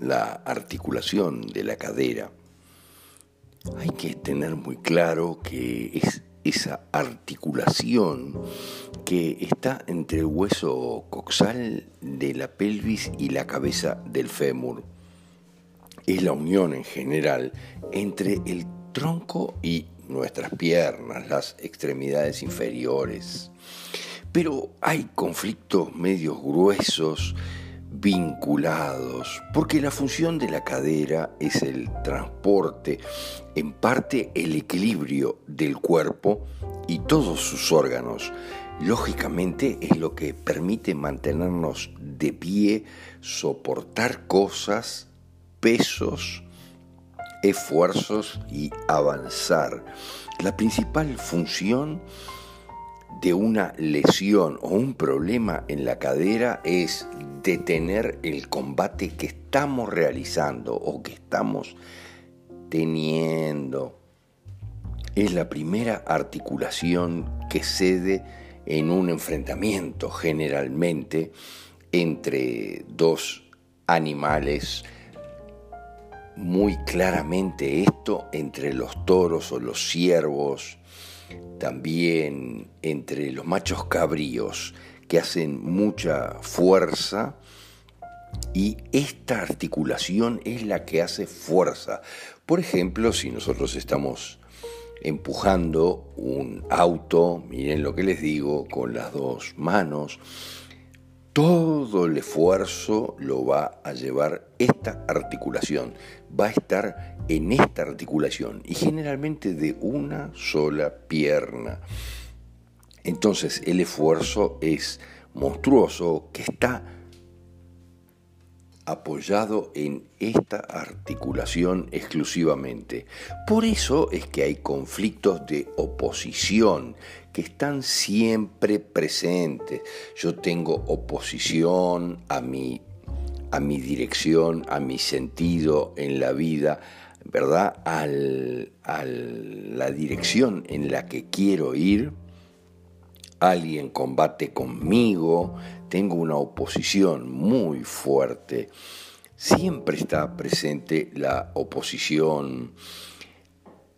La articulación de la cadera, hay que tener muy claro que es esa articulación que está entre el hueso coxal de la pelvis y la cabeza del fémur. Es la unión en general entre el tronco y nuestras piernas, las extremidades inferiores. Pero hay conflictos medios gruesos vinculados, porque la función de la cadera es el transporte, en parte el equilibrio del cuerpo y todos sus órganos. Lógicamente es lo que permite mantenernos de pie, soportar cosas, pesos, esfuerzos y avanzar. La principal función de una lesión o un problema en la cadera es detener el combate que estamos realizando o que estamos teniendo. Es la primera articulación que cede en un enfrentamiento generalmente entre dos animales. Muy claramente esto entre los toros o los ciervos, también entre los machos cabríos que hacen mucha fuerza y esta articulación es la que hace fuerza. Por ejemplo, si nosotros estamos empujando un auto, miren lo que les digo, con las dos manos, todo el esfuerzo lo va a llevar esta articulación, va a estar en esta articulación y generalmente de una sola pierna. Entonces el esfuerzo es monstruoso que está apoyado en esta articulación exclusivamente. Por eso es que hay conflictos de oposición que están siempre presentes. Yo tengo oposición a mi, a mi dirección, a mi sentido en la vida, ¿verdad? a la dirección en la que quiero ir alguien combate conmigo, tengo una oposición muy fuerte. Siempre está presente la oposición,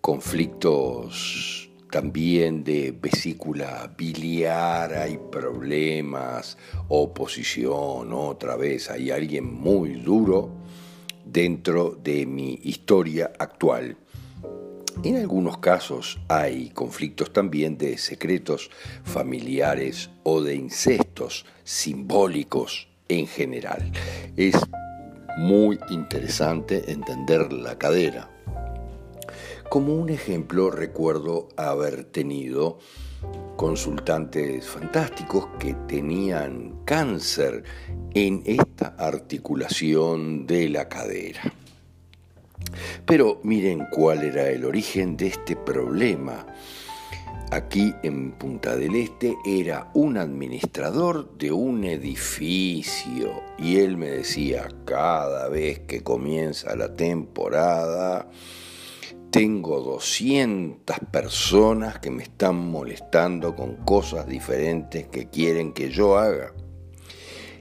conflictos también de vesícula biliar, hay problemas, oposición, otra vez, hay alguien muy duro dentro de mi historia actual. En algunos casos hay conflictos también de secretos familiares o de incestos simbólicos en general. Es muy interesante entender la cadera. Como un ejemplo recuerdo haber tenido consultantes fantásticos que tenían cáncer en esta articulación de la cadera. Pero miren cuál era el origen de este problema. Aquí en Punta del Este era un administrador de un edificio y él me decía, cada vez que comienza la temporada, tengo 200 personas que me están molestando con cosas diferentes que quieren que yo haga.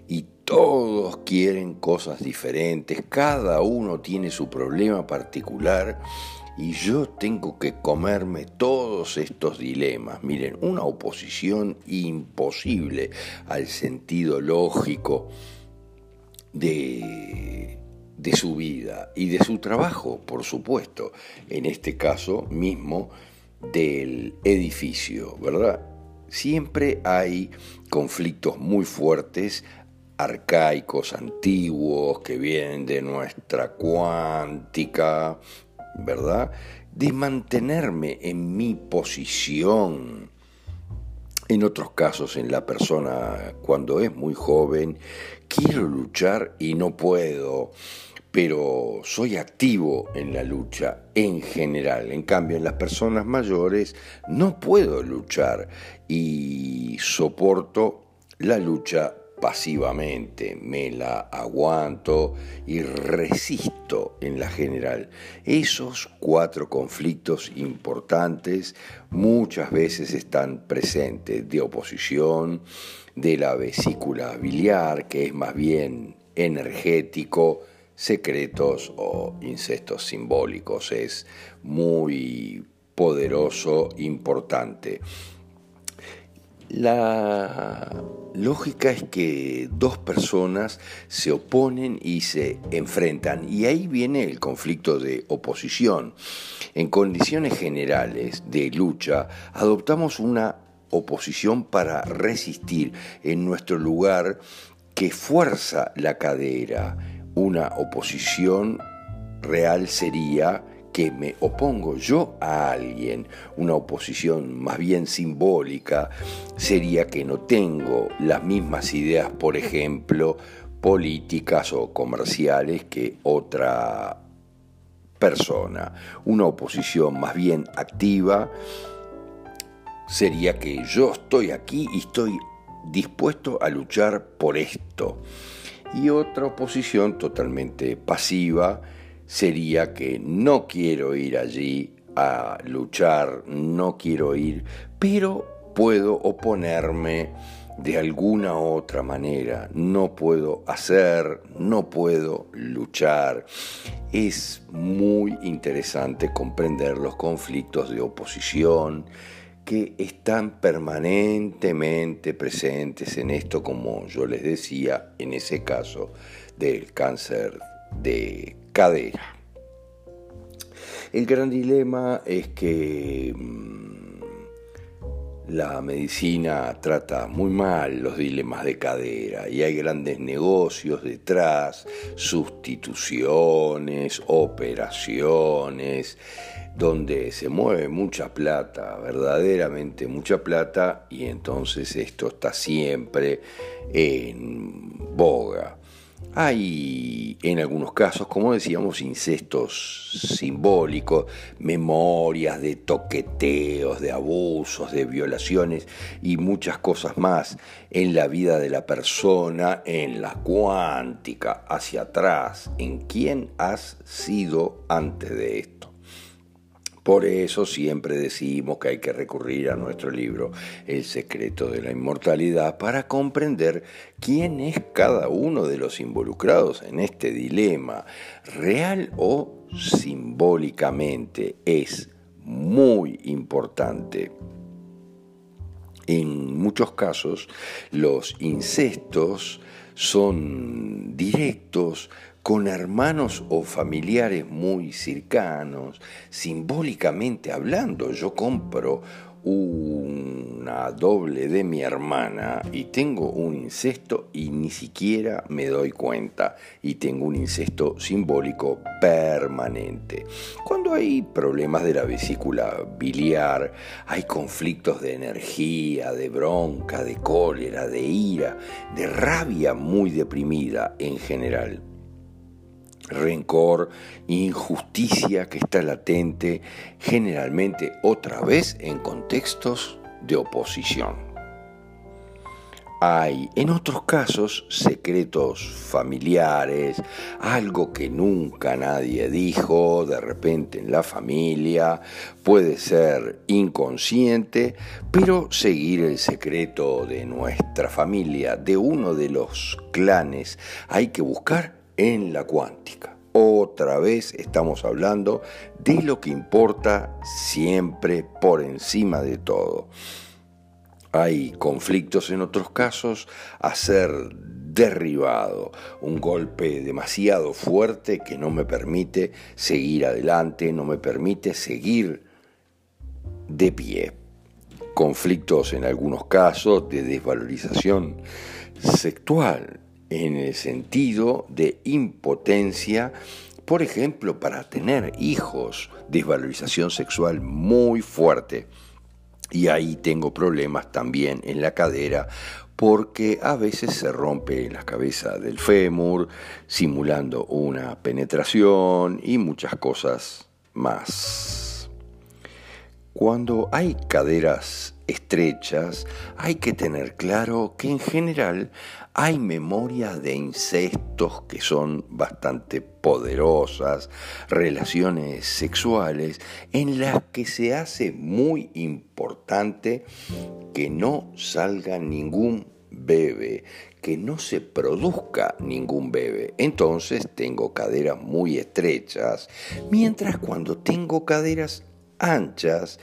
Y todos quieren cosas diferentes, cada uno tiene su problema particular y yo tengo que comerme todos estos dilemas. Miren, una oposición imposible al sentido lógico de de su vida y de su trabajo, por supuesto, en este caso mismo del edificio, ¿verdad? Siempre hay conflictos muy fuertes, arcaicos, antiguos, que vienen de nuestra cuántica, ¿verdad? De mantenerme en mi posición. En otros casos, en la persona cuando es muy joven, quiero luchar y no puedo pero soy activo en la lucha en general. En cambio, en las personas mayores no puedo luchar y soporto la lucha pasivamente, me la aguanto y resisto en la general. Esos cuatro conflictos importantes muchas veces están presentes de oposición, de la vesícula biliar, que es más bien energético, secretos o incestos simbólicos. Es muy poderoso, importante. La lógica es que dos personas se oponen y se enfrentan y ahí viene el conflicto de oposición. En condiciones generales de lucha adoptamos una oposición para resistir en nuestro lugar que fuerza la cadera, una oposición real sería que me opongo yo a alguien. Una oposición más bien simbólica sería que no tengo las mismas ideas, por ejemplo, políticas o comerciales que otra persona. Una oposición más bien activa sería que yo estoy aquí y estoy dispuesto a luchar por esto. Y otra oposición totalmente pasiva sería que no quiero ir allí a luchar, no quiero ir, pero puedo oponerme de alguna otra manera, no puedo hacer, no puedo luchar. Es muy interesante comprender los conflictos de oposición, que están permanentemente presentes en esto, como yo les decía, en ese caso del cáncer de cadera. El gran dilema es que mm, la medicina trata muy mal los dilemas de cadera y hay grandes negocios detrás, sustituciones, operaciones, donde se mueve mucha plata, verdaderamente mucha plata, y entonces esto está siempre en boga. Hay en algunos casos, como decíamos, incestos simbólicos, memorias de toqueteos, de abusos, de violaciones y muchas cosas más en la vida de la persona, en la cuántica, hacia atrás, en quién has sido antes de esto. Por eso siempre decimos que hay que recurrir a nuestro libro El secreto de la inmortalidad para comprender quién es cada uno de los involucrados en este dilema, real o simbólicamente. Es muy importante. En muchos casos los incestos son directos con hermanos o familiares muy cercanos, simbólicamente hablando. Yo compro una doble de mi hermana y tengo un incesto y ni siquiera me doy cuenta y tengo un incesto simbólico permanente. Cuando hay problemas de la vesícula biliar, hay conflictos de energía, de bronca, de cólera, de ira, de rabia muy deprimida en general rencor, injusticia que está latente, generalmente otra vez en contextos de oposición. Hay en otros casos secretos familiares, algo que nunca nadie dijo de repente en la familia, puede ser inconsciente, pero seguir el secreto de nuestra familia, de uno de los clanes, hay que buscar en la cuántica. Otra vez estamos hablando de lo que importa siempre por encima de todo. Hay conflictos en otros casos a ser derribado, un golpe demasiado fuerte que no me permite seguir adelante, no me permite seguir de pie. Conflictos en algunos casos de desvalorización sexual, en el sentido de impotencia, por ejemplo, para tener hijos, desvalorización sexual muy fuerte. Y ahí tengo problemas también en la cadera porque a veces se rompe la cabeza del fémur simulando una penetración y muchas cosas más. Cuando hay caderas estrechas, hay que tener claro que en general hay memorias de incestos que son bastante poderosas, relaciones sexuales en las que se hace muy importante que no salga ningún bebé, que no se produzca ningún bebé. Entonces tengo caderas muy estrechas, mientras cuando tengo caderas anchas,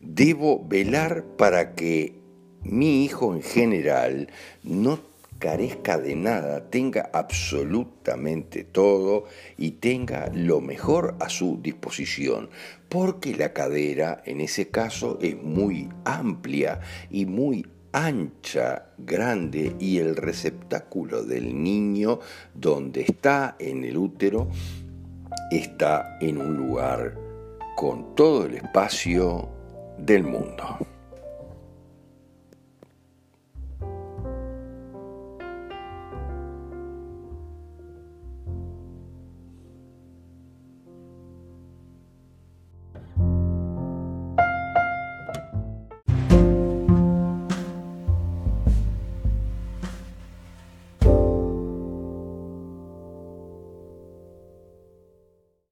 debo velar para que mi hijo en general no carezca de nada, tenga absolutamente todo y tenga lo mejor a su disposición, porque la cadera en ese caso es muy amplia y muy ancha, grande y el receptáculo del niño donde está en el útero está en un lugar con todo el espacio del mundo.